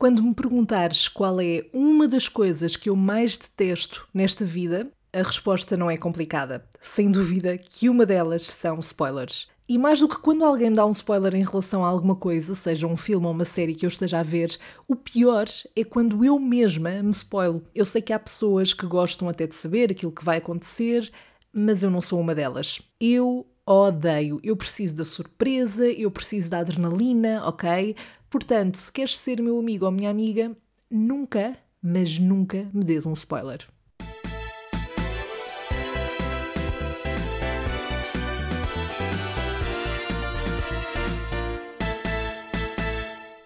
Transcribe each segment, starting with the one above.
Quando me perguntares qual é uma das coisas que eu mais detesto nesta vida, a resposta não é complicada. Sem dúvida que uma delas são spoilers. E mais do que quando alguém me dá um spoiler em relação a alguma coisa, seja um filme ou uma série que eu esteja a ver, o pior é quando eu mesma me spoilo. Eu sei que há pessoas que gostam até de saber aquilo que vai acontecer, mas eu não sou uma delas. Eu odeio. Eu preciso da surpresa, eu preciso da adrenalina, ok? Portanto, se queres ser meu amigo ou minha amiga, nunca, mas nunca me des um spoiler.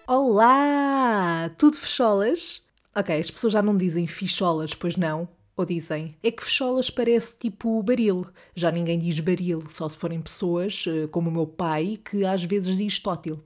Olá! Tudo fecholas? Ok, as pessoas já não dizem ficholas, pois não? Ou dizem, é que fecholas parece tipo baril. Já ninguém diz baril, só se forem pessoas, eh, como o meu pai, que às vezes diz tótil.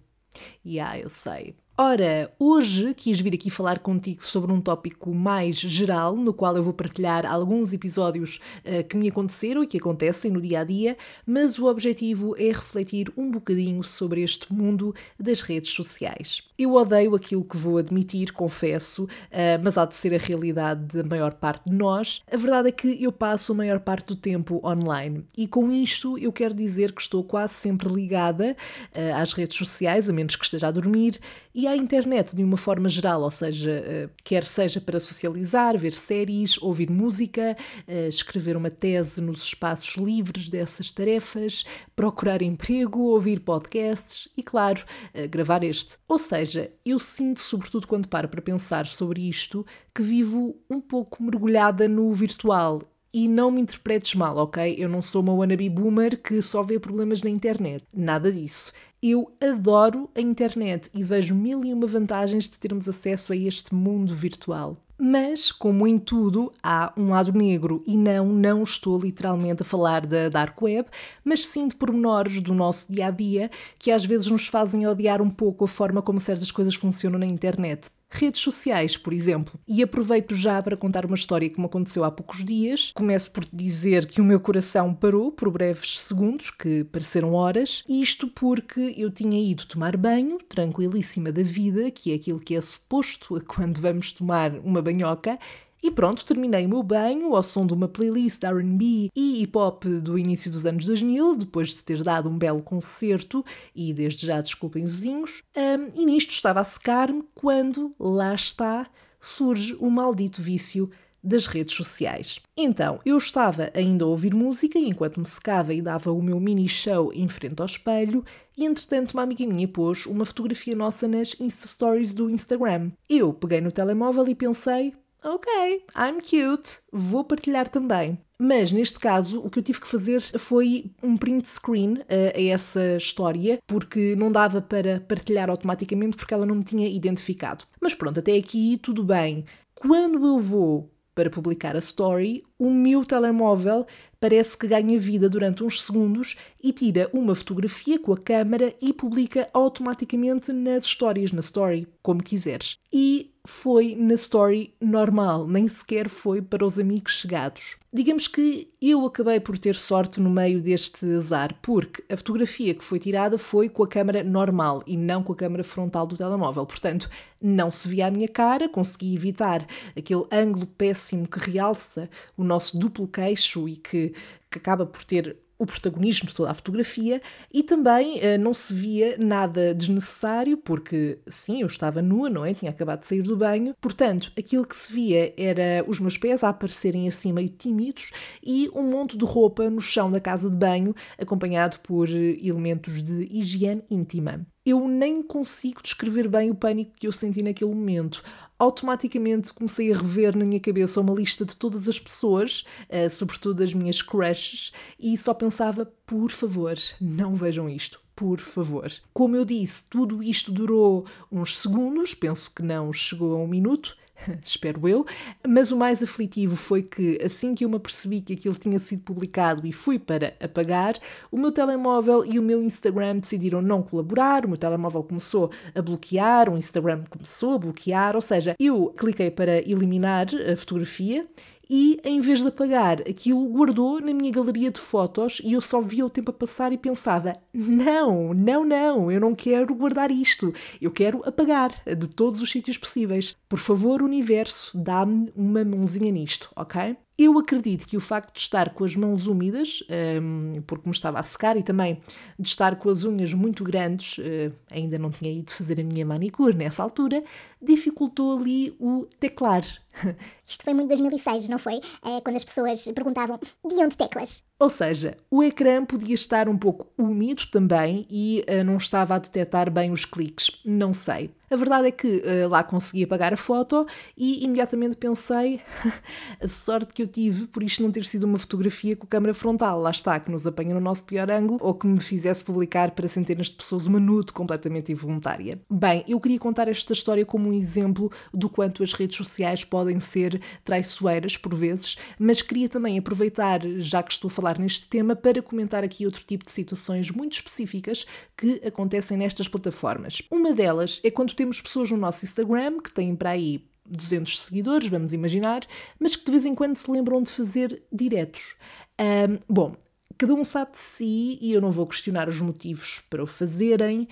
E ah, eu sei. Ora, hoje quis vir aqui falar contigo sobre um tópico mais geral, no qual eu vou partilhar alguns episódios uh, que me aconteceram e que acontecem no dia a dia, mas o objetivo é refletir um bocadinho sobre este mundo das redes sociais. Eu odeio aquilo que vou admitir, confesso, uh, mas há de ser a realidade da maior parte de nós. A verdade é que eu passo a maior parte do tempo online e com isto eu quero dizer que estou quase sempre ligada uh, às redes sociais, a menos que esteja a dormir, e à internet de uma forma geral, ou seja, eh, quer seja para socializar, ver séries, ouvir música, eh, escrever uma tese nos espaços livres dessas tarefas, procurar emprego, ouvir podcasts e, claro, eh, gravar este. Ou seja, eu sinto, sobretudo quando paro para pensar sobre isto, que vivo um pouco mergulhada no virtual e não me interpretes mal, ok? Eu não sou uma wannabe boomer que só vê problemas na internet. Nada disso. Eu adoro a internet e vejo mil e uma vantagens de termos acesso a este mundo virtual. Mas, como em tudo, há um lado negro e não, não estou literalmente a falar da dark web, mas sim de pormenores do nosso dia a dia que às vezes nos fazem odiar um pouco a forma como certas coisas funcionam na internet redes sociais, por exemplo. E aproveito já para contar uma história que me aconteceu há poucos dias. Começo por dizer que o meu coração parou por breves segundos, que pareceram horas, isto porque eu tinha ido tomar banho, tranquilíssima da vida, que é aquilo que é suposto quando vamos tomar uma banhoca, e pronto, terminei o meu banho ao som de uma playlist RB e hip hop do início dos anos 2000, depois de ter dado um belo concerto, e desde já desculpem vizinhos. Um, e nisto estava a secar-me quando, lá está, surge o maldito vício das redes sociais. Então, eu estava ainda a ouvir música enquanto me secava e dava o meu mini show em frente ao espelho, e entretanto uma amiga minha pôs uma fotografia nossa nas Insta Stories do Instagram. Eu peguei no telemóvel e pensei, ok, I'm cute, vou partilhar também. Mas neste caso, o que eu tive que fazer foi um print screen a, a essa história, porque não dava para partilhar automaticamente porque ela não me tinha identificado. Mas pronto, até aqui tudo bem. Quando eu vou para publicar a story, o meu telemóvel parece que ganha vida durante uns segundos e tira uma fotografia com a câmera e publica automaticamente nas stories, na story, como quiseres. E foi na story normal, nem sequer foi para os amigos chegados. Digamos que eu acabei por ter sorte no meio deste azar, porque a fotografia que foi tirada foi com a câmera normal e não com a câmera frontal do telemóvel. Portanto, não se via a minha cara, consegui evitar aquele ângulo péssimo que realça o nosso duplo queixo e que, que acaba por ter o protagonismo de toda a fotografia e também uh, não se via nada desnecessário, porque sim, eu estava nua, não é? Tinha acabado de sair do banho, portanto, aquilo que se via era os meus pés a aparecerem assim meio tímidos e um monte de roupa no chão da casa de banho, acompanhado por eh, elementos de higiene íntima. Eu nem consigo descrever bem o pânico que eu senti naquele momento automaticamente comecei a rever na minha cabeça uma lista de todas as pessoas, uh, sobretudo as minhas crushes, e só pensava, por favor, não vejam isto. Por favor. Como eu disse, tudo isto durou uns segundos, penso que não chegou a um minuto, espero eu, mas o mais aflitivo foi que assim que eu me apercebi que aquilo tinha sido publicado e fui para apagar, o meu telemóvel e o meu Instagram decidiram não colaborar, o meu telemóvel começou a bloquear, o Instagram começou a bloquear, ou seja, eu cliquei para eliminar a fotografia e em vez de apagar, aquilo guardou na minha galeria de fotos e eu só via o tempo a passar e pensava: não, não, não, eu não quero guardar isto, eu quero apagar de todos os sítios possíveis. Por favor, universo, dá-me uma mãozinha nisto, ok? Eu acredito que o facto de estar com as mãos úmidas, um, porque me estava a secar, e também de estar com as unhas muito grandes, uh, ainda não tinha ido fazer a minha manicure nessa altura, dificultou ali o teclar. Isto foi muito 2006, não foi? É, quando as pessoas perguntavam de onde teclas? Ou seja, o ecrã podia estar um pouco úmido também e uh, não estava a detectar bem os cliques. Não sei. A verdade é que uh, lá consegui apagar a foto e imediatamente pensei a sorte que eu tive por isto não ter sido uma fotografia com câmera frontal, lá está, que nos apanha no nosso pior ângulo ou que me fizesse publicar para centenas de pessoas uma nude completamente involuntária. Bem, eu queria contar esta história como um exemplo do quanto as redes sociais podem ser traiçoeiras por vezes, mas queria também aproveitar, já que estou a falar neste tema, para comentar aqui outro tipo de situações muito específicas que acontecem nestas plataformas. Uma delas é quando temos pessoas no nosso Instagram que têm para aí 200 seguidores, vamos imaginar, mas que de vez em quando se lembram de fazer diretos. Um, bom, cada um sabe de si e eu não vou questionar os motivos para o fazerem.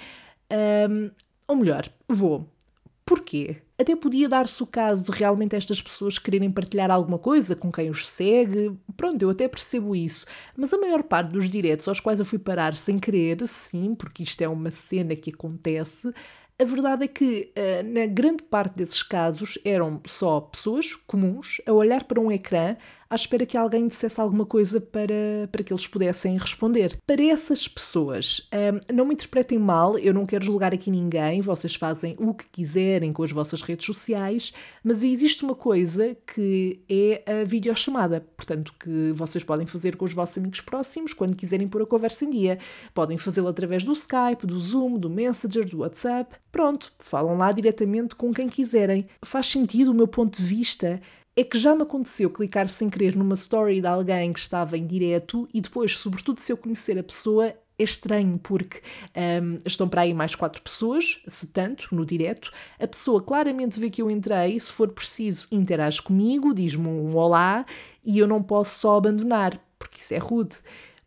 Um, ou melhor, vou. Porquê? Até podia dar-se o caso de realmente estas pessoas quererem partilhar alguma coisa com quem os segue. Pronto, eu até percebo isso. Mas a maior parte dos diretos aos quais eu fui parar sem querer, sim, porque isto é uma cena que acontece, a verdade é que, eh, na grande parte desses casos, eram só pessoas comuns a olhar para um ecrã à espera que alguém dissesse alguma coisa para, para que eles pudessem responder. Para essas pessoas, um, não me interpretem mal, eu não quero julgar aqui ninguém, vocês fazem o que quiserem com as vossas redes sociais, mas existe uma coisa que é a videochamada, portanto, que vocês podem fazer com os vossos amigos próximos quando quiserem pôr a conversa em dia. Podem fazê-lo através do Skype, do Zoom, do Messenger, do WhatsApp. Pronto, falam lá diretamente com quem quiserem. Faz sentido o meu ponto de vista é que já me aconteceu clicar sem querer numa story de alguém que estava em direto e depois, sobretudo se eu conhecer a pessoa, é estranho porque um, estão para aí mais quatro pessoas, se tanto, no direto. A pessoa claramente vê que eu entrei, se for preciso, interage comigo, diz-me um olá e eu não posso só abandonar, porque isso é rude.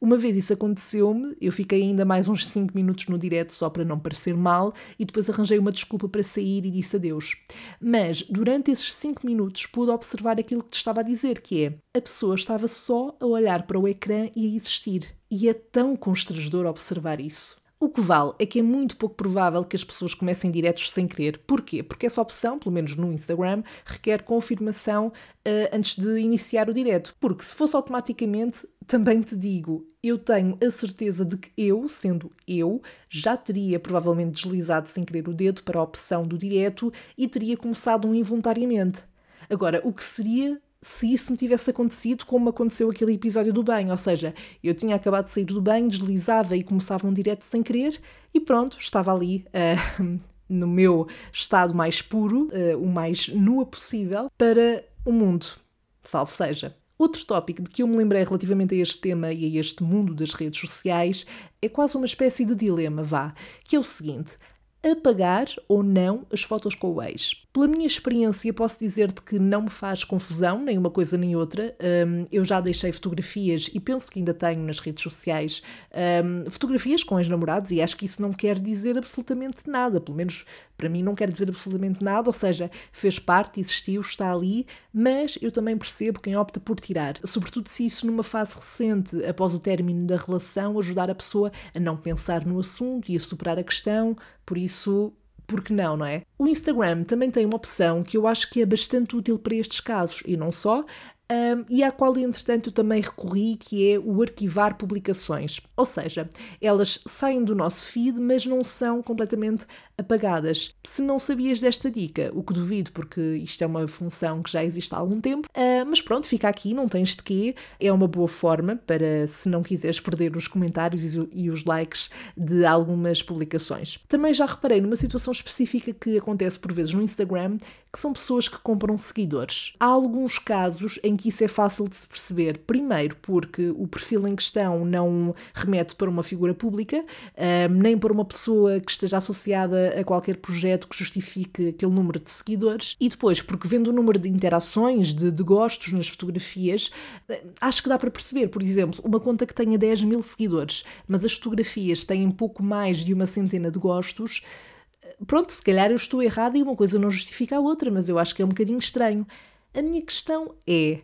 Uma vez isso aconteceu-me, eu fiquei ainda mais uns 5 minutos no direto só para não parecer mal e depois arranjei uma desculpa para sair e disse adeus. Mas durante esses 5 minutos pude observar aquilo que te estava a dizer, que é a pessoa estava só a olhar para o ecrã e a existir. E é tão constrangedor observar isso. O que vale é que é muito pouco provável que as pessoas comecem diretos sem querer. Porquê? Porque essa opção, pelo menos no Instagram, requer confirmação uh, antes de iniciar o direto. Porque se fosse automaticamente, também te digo, eu tenho a certeza de que eu, sendo eu, já teria provavelmente deslizado sem querer o dedo para a opção do direto e teria começado um involuntariamente. Agora, o que seria se isso me tivesse acontecido como aconteceu aquele episódio do banho, ou seja, eu tinha acabado de sair do banho, deslizava e começava um direto sem querer e pronto, estava ali uh, no meu estado mais puro, uh, o mais nua possível, para o mundo, salvo seja. Outro tópico de que eu me lembrei relativamente a este tema e a este mundo das redes sociais é quase uma espécie de dilema, vá, que é o seguinte: apagar ou não as fotos com o ex. Pela minha experiência, posso dizer-te que não me faz confusão, nem uma coisa nem outra. Um, eu já deixei fotografias e penso que ainda tenho nas redes sociais um, fotografias com ex-namorados e acho que isso não quer dizer absolutamente nada. Pelo menos para mim não quer dizer absolutamente nada, ou seja, fez parte, existiu, está ali, mas eu também percebo quem opta por tirar. Sobretudo se isso numa fase recente, após o término da relação, ajudar a pessoa a não pensar no assunto e a superar a questão. Por isso, porque não, não é? O Instagram também tem uma opção que eu acho que é bastante útil para estes casos e não só, um, e à qual, entretanto, também recorri, que é o arquivar publicações. Ou seja, elas saem do nosso feed, mas não são completamente apagadas. Se não sabias desta dica, o que duvido, porque isto é uma função que já existe há algum tempo, uh, mas pronto, fica aqui, não tens de quê. É uma boa forma para, se não quiseres perder os comentários e os likes de algumas publicações. Também já reparei numa situação específica que acontece por vezes no Instagram, que são pessoas que compram seguidores. Há alguns casos em que isso é fácil de se perceber. Primeiro, porque o perfil em questão não remete para uma figura pública, uh, nem para uma pessoa que esteja associada a qualquer projeto que justifique aquele número de seguidores. E depois, porque vendo o número de interações, de, de gostos nas fotografias, eh, acho que dá para perceber, por exemplo, uma conta que tenha 10 mil seguidores, mas as fotografias têm pouco mais de uma centena de gostos. Eh, pronto, se calhar eu estou errada e uma coisa não justifica a outra, mas eu acho que é um bocadinho estranho. A minha questão é,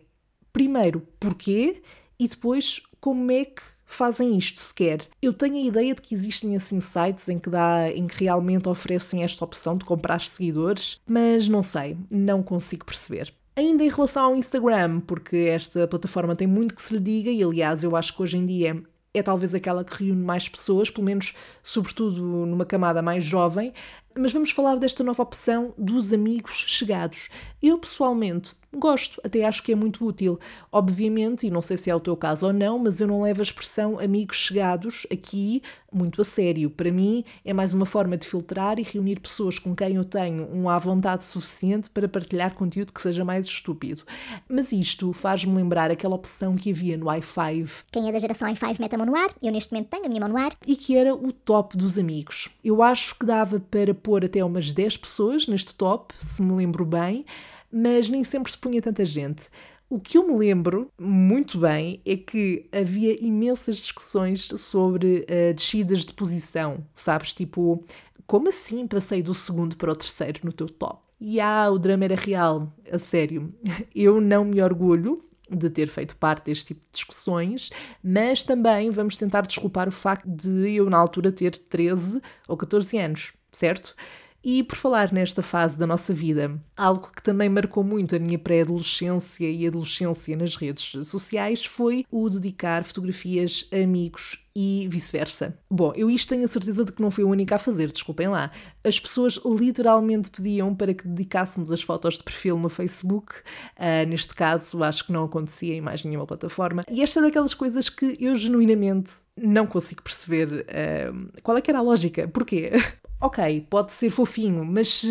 primeiro, porquê? E depois, como é que fazem isto sequer. Eu tenho a ideia de que existem assim sites em que, dá, em que realmente oferecem esta opção de comprar seguidores, mas não sei, não consigo perceber. Ainda em relação ao Instagram, porque esta plataforma tem muito que se lhe diga, e aliás, eu acho que hoje em dia é talvez aquela que reúne mais pessoas, pelo menos, sobretudo numa camada mais jovem, mas vamos falar desta nova opção dos amigos chegados. Eu pessoalmente gosto, até acho que é muito útil. Obviamente, e não sei se é o teu caso ou não, mas eu não levo a expressão amigos chegados aqui muito a sério. Para mim, é mais uma forma de filtrar e reunir pessoas com quem eu tenho um à vontade suficiente para partilhar conteúdo que seja mais estúpido. Mas isto faz-me lembrar aquela opção que havia no i5. Quem é da geração i5 mete a mão no ar, eu neste momento tenho a minha mão no ar. E que era o top dos amigos. Eu acho que dava para pôr até umas 10 pessoas neste top, se me lembro bem, mas nem sempre se punha tanta gente. O que eu me lembro muito bem é que havia imensas discussões sobre uh, descidas de posição, sabes? Tipo, como assim passei do segundo para o terceiro no teu top? E ah, o drama era real, a sério. Eu não me orgulho de ter feito parte deste tipo de discussões, mas também vamos tentar desculpar o facto de eu, na altura, ter 13 ou 14 anos, certo? E por falar nesta fase da nossa vida, algo que também marcou muito a minha pré-adolescência e adolescência nas redes sociais foi o dedicar fotografias a amigos e vice-versa. Bom, eu isto tenho a certeza de que não fui a única a fazer, desculpem lá. As pessoas literalmente pediam para que dedicássemos as fotos de perfil no Facebook. Uh, neste caso, acho que não acontecia em mais nenhuma plataforma. E esta é daquelas coisas que eu genuinamente não consigo perceber uh, qual é que era a lógica. Porquê? ok, pode ser fofinho, mas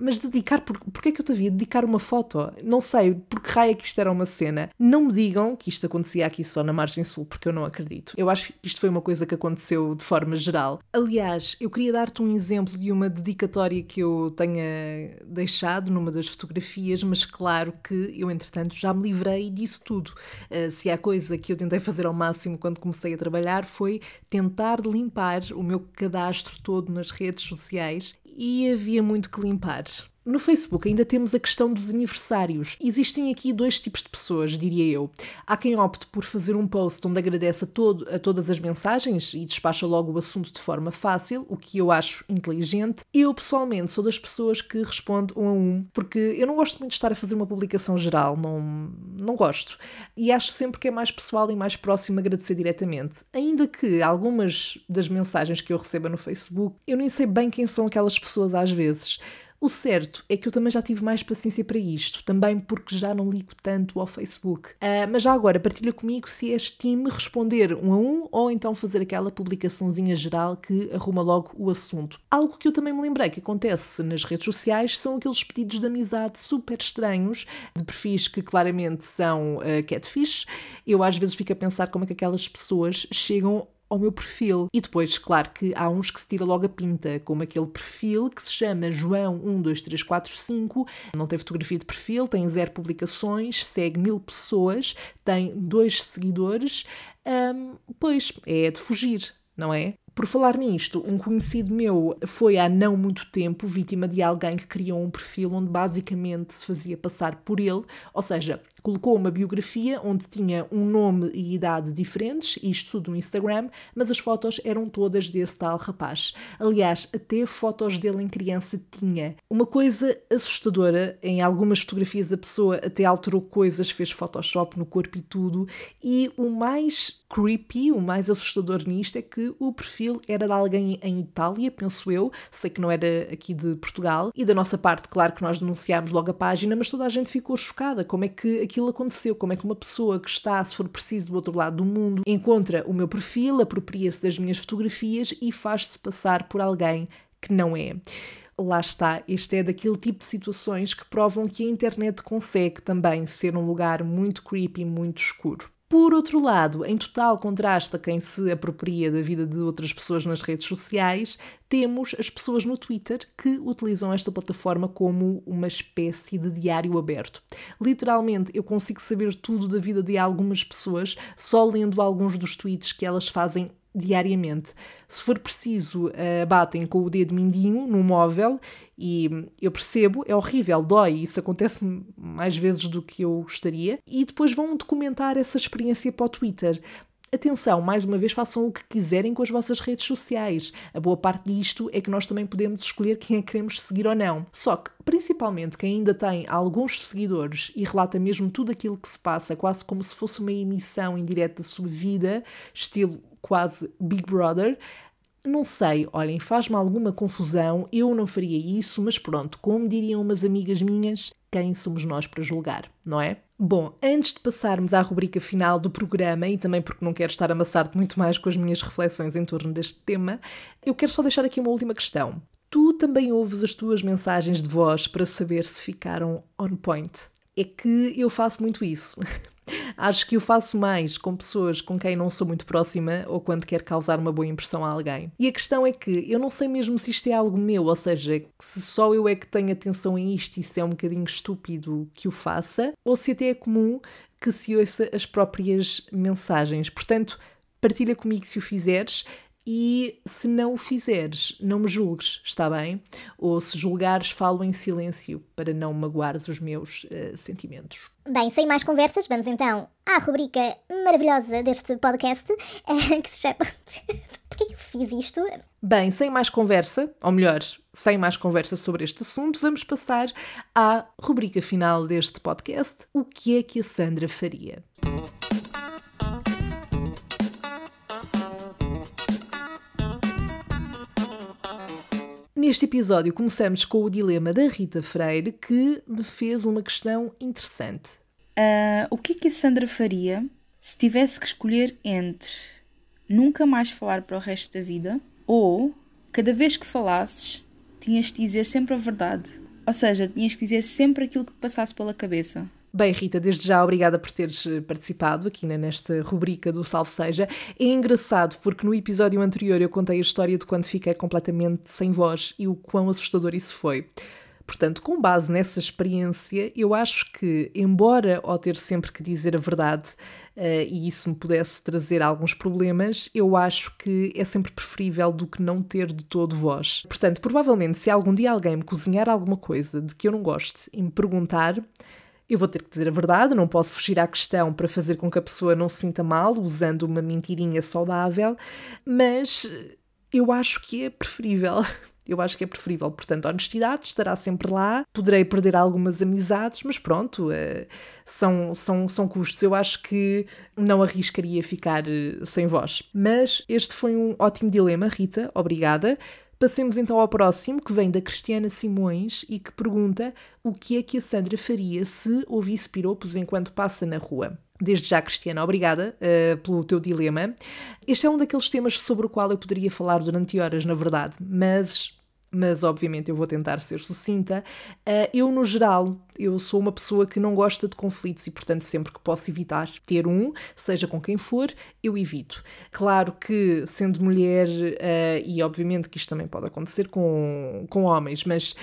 mas dedicar, por, porque é que eu te havia dedicar uma foto? Não sei, porque raio é que isto era uma cena. Não me digam que isto acontecia aqui só na margem sul, porque eu não acredito. Eu acho que isto foi uma coisa que aconteceu de forma geral. Aliás, eu queria dar-te um exemplo de uma dedicatória que eu tenha deixado numa das fotografias, mas claro que eu, entretanto, já me livrei disso tudo. Uh, se há coisa que eu tentei fazer ao máximo quando comecei a trabalhar foi tentar limpar o meu cadastro todo nas redes sociais e havia muito que limpar. No Facebook ainda temos a questão dos aniversários. Existem aqui dois tipos de pessoas, diria eu. Há quem opte por fazer um post onde agradece a, todo, a todas as mensagens e despacha logo o assunto de forma fácil, o que eu acho inteligente. Eu, pessoalmente, sou das pessoas que responde um a um, porque eu não gosto muito de estar a fazer uma publicação geral, não, não gosto. E acho sempre que é mais pessoal e mais próximo agradecer diretamente. Ainda que algumas das mensagens que eu receba no Facebook, eu nem sei bem quem são aquelas pessoas às vezes. O certo é que eu também já tive mais paciência para isto, também porque já não ligo tanto ao Facebook. Uh, mas já agora, partilha comigo se és time responder um a um ou então fazer aquela publicaçãozinha geral que arruma logo o assunto. Algo que eu também me lembrei que acontece nas redes sociais são aqueles pedidos de amizade super estranhos, de perfis que claramente são uh, catfish. Eu às vezes fico a pensar como é que aquelas pessoas chegam ao meu perfil. E depois, claro que há uns que se tira logo a pinta, como aquele perfil que se chama João12345, não tem fotografia de perfil, tem zero publicações, segue mil pessoas, tem dois seguidores. Um, pois, é de fugir, não é? Por falar nisto, um conhecido meu foi há não muito tempo vítima de alguém que criou um perfil onde basicamente se fazia passar por ele, ou seja, colocou uma biografia onde tinha um nome e idade diferentes, isto tudo no Instagram, mas as fotos eram todas desse tal rapaz. Aliás, até fotos dele em criança tinha. Uma coisa assustadora, em algumas fotografias a pessoa até alterou coisas, fez Photoshop no corpo e tudo, e o mais creepy, o mais assustador nisto é que o perfil era de alguém em Itália, penso eu, sei que não era aqui de Portugal, e da nossa parte, claro que nós denunciámos logo a página, mas toda a gente ficou chocada. Como é que aquilo aconteceu, como é que uma pessoa que está, se for preciso, do outro lado do mundo, encontra o meu perfil, apropria-se das minhas fotografias e faz-se passar por alguém que não é lá está, este é daquele tipo de situações que provam que a internet consegue também ser um lugar muito creepy, muito escuro. Por outro lado, em total contraste a quem se apropria da vida de outras pessoas nas redes sociais, temos as pessoas no Twitter que utilizam esta plataforma como uma espécie de diário aberto. Literalmente, eu consigo saber tudo da vida de algumas pessoas só lendo alguns dos tweets que elas fazem diariamente. Se for preciso, uh, batem com o dedo mindinho no móvel e eu percebo, é horrível, dói, isso acontece mais vezes do que eu gostaria, e depois vão documentar essa experiência para o Twitter. Atenção, mais uma vez, façam o que quiserem com as vossas redes sociais. A boa parte disto é que nós também podemos escolher quem é que queremos seguir ou não. Só que, principalmente, quem ainda tem alguns seguidores e relata mesmo tudo aquilo que se passa, quase como se fosse uma emissão indireta da sua vida, estilo quase Big Brother. Não sei, olhem, faz-me alguma confusão, eu não faria isso, mas pronto, como diriam umas amigas minhas, quem somos nós para julgar, não é? Bom, antes de passarmos à rubrica final do programa, e também porque não quero estar a amassar-te muito mais com as minhas reflexões em torno deste tema, eu quero só deixar aqui uma última questão. Tu também ouves as tuas mensagens de voz para saber se ficaram on point? É que eu faço muito isso. Acho que o faço mais com pessoas com quem não sou muito próxima ou quando quero causar uma boa impressão a alguém. E a questão é que eu não sei mesmo se isto é algo meu, ou seja, se só eu é que tenho atenção a isto e se é um bocadinho estúpido que o faça, ou se até é comum que se ouça as próprias mensagens. Portanto, partilha comigo se o fizeres e se não o fizeres, não me julgues, está bem? Ou se julgares, falo em silêncio para não magoares os meus uh, sentimentos. Bem, sem mais conversas, vamos então à rubrica maravilhosa deste podcast uh, que se chama. Porquê que eu fiz isto? Bem, sem mais conversa, ou melhor, sem mais conversa sobre este assunto, vamos passar à rubrica final deste podcast: O que é que a Sandra faria? Neste episódio começamos com o dilema da Rita Freire, que me fez uma questão interessante. Uh, o que é que a Sandra faria se tivesse que escolher entre nunca mais falar para o resto da vida ou cada vez que falasses tinhas de dizer sempre a verdade? Ou seja, tinhas que dizer sempre aquilo que te passasse pela cabeça. Bem, Rita, desde já obrigada por teres eh, participado aqui nesta rubrica do Salve Seja. É engraçado porque no episódio anterior eu contei a história de quando fiquei completamente sem voz e o quão assustador isso foi. Portanto, com base nessa experiência, eu acho que, embora ao ter sempre que dizer a verdade uh, e isso me pudesse trazer alguns problemas, eu acho que é sempre preferível do que não ter de todo voz. Portanto, provavelmente, se algum dia alguém me cozinhar alguma coisa de que eu não goste e me perguntar, eu vou ter que dizer a verdade, não posso fugir à questão para fazer com que a pessoa não se sinta mal, usando uma mentirinha saudável, mas eu acho que é preferível. Eu acho que é preferível. Portanto, honestidade estará sempre lá. Poderei perder algumas amizades, mas pronto, uh, são, são, são custos. Eu acho que não arriscaria ficar uh, sem voz. Mas este foi um ótimo dilema, Rita. Obrigada. Passemos então ao próximo, que vem da Cristiana Simões e que pergunta o que é que a Sandra faria se ouvisse piropos enquanto passa na rua. Desde já, Cristiana, obrigada uh, pelo teu dilema. Este é um daqueles temas sobre o qual eu poderia falar durante horas, na verdade, mas mas obviamente eu vou tentar ser sucinta. Uh, eu, no geral, eu sou uma pessoa que não gosta de conflitos e, portanto, sempre que posso evitar ter um, seja com quem for, eu evito. Claro que, sendo mulher, uh, e obviamente que isto também pode acontecer com, com homens, mas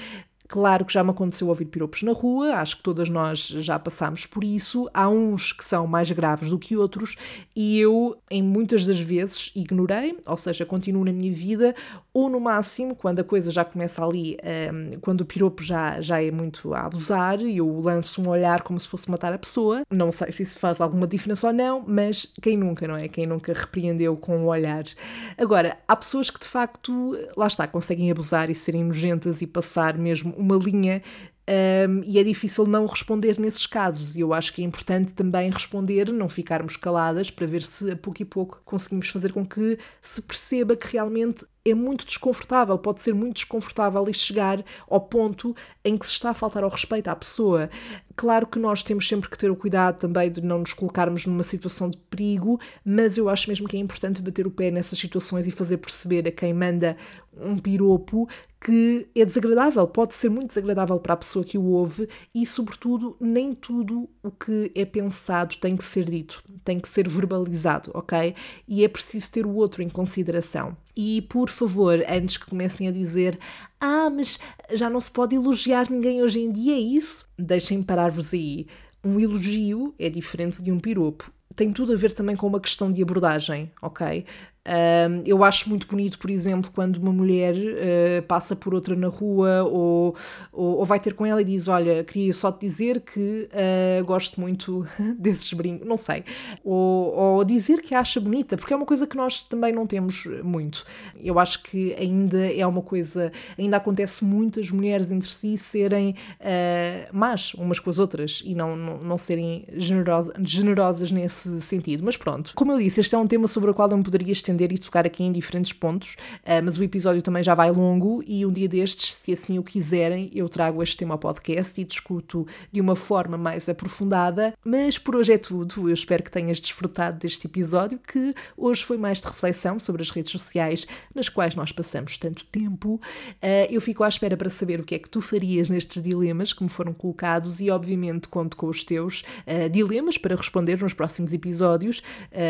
Claro que já me aconteceu ouvir piropos na rua, acho que todas nós já passámos por isso. Há uns que são mais graves do que outros e eu, em muitas das vezes, ignorei, ou seja, continuo na minha vida, ou no máximo, quando a coisa já começa ali, um, quando o piropo já, já é muito a abusar, eu lanço um olhar como se fosse matar a pessoa. Não sei se isso faz alguma diferença ou não, mas quem nunca, não é? Quem nunca repreendeu com o um olhar. Agora, há pessoas que de facto, lá está, conseguem abusar e serem nojentas e passar mesmo uma linha um, e é difícil não responder nesses casos. E eu acho que é importante também responder, não ficarmos caladas, para ver se a pouco e pouco conseguimos fazer com que se perceba que realmente é muito desconfortável, pode ser muito desconfortável e chegar ao ponto em que se está a faltar ao respeito à pessoa. Claro que nós temos sempre que ter o cuidado também de não nos colocarmos numa situação de perigo, mas eu acho mesmo que é importante bater o pé nessas situações e fazer perceber a quem manda um piropo que é desagradável, pode ser muito desagradável para a pessoa que o ouve e, sobretudo, nem tudo o que é pensado tem que ser dito, tem que ser verbalizado, ok? E é preciso ter o outro em consideração. E, por favor, antes que comecem a dizer ah, mas já não se pode elogiar ninguém hoje em dia, é isso? Deixem parar-vos aí. Um elogio é diferente de um piropo. Tem tudo a ver também com uma questão de abordagem, ok? Uh, eu acho muito bonito, por exemplo, quando uma mulher uh, passa por outra na rua ou, ou, ou, vai ter com ela e diz: Olha, queria só te dizer que uh, gosto muito desses brincos, não sei. Ou, ou, dizer que a acha bonita, porque é uma coisa que nós também não temos muito. Eu acho que ainda é uma coisa, ainda acontece muitas mulheres entre si serem uh, más umas com as outras e não, não, não serem generosas, generosas nesse sentido. Mas pronto, como eu disse, este é um tema sobre o qual eu me poderia estender estender e tocar aqui em diferentes pontos, uh, mas o episódio também já vai longo e um dia destes, se assim o quiserem, eu trago este tema ao podcast e discuto de uma forma mais aprofundada. Mas por hoje é tudo. Eu espero que tenhas desfrutado deste episódio, que hoje foi mais de reflexão sobre as redes sociais nas quais nós passamos tanto tempo. Uh, eu fico à espera para saber o que é que tu farias nestes dilemas que me foram colocados e, obviamente, conto com os teus uh, dilemas para responder nos próximos episódios.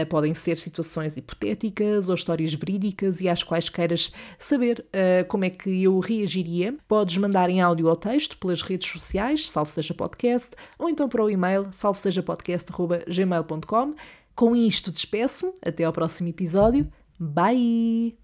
podem ser situações hipotéticas ou histórias verídicas e às quais queiras saber uh, como é que eu reagiria, podes mandar em áudio ou texto pelas redes sociais, salvo seja podcast, ou então para o e-mail salvosejapodcast.gmail.com. Com isto despeço, até ao próximo episódio. Bye!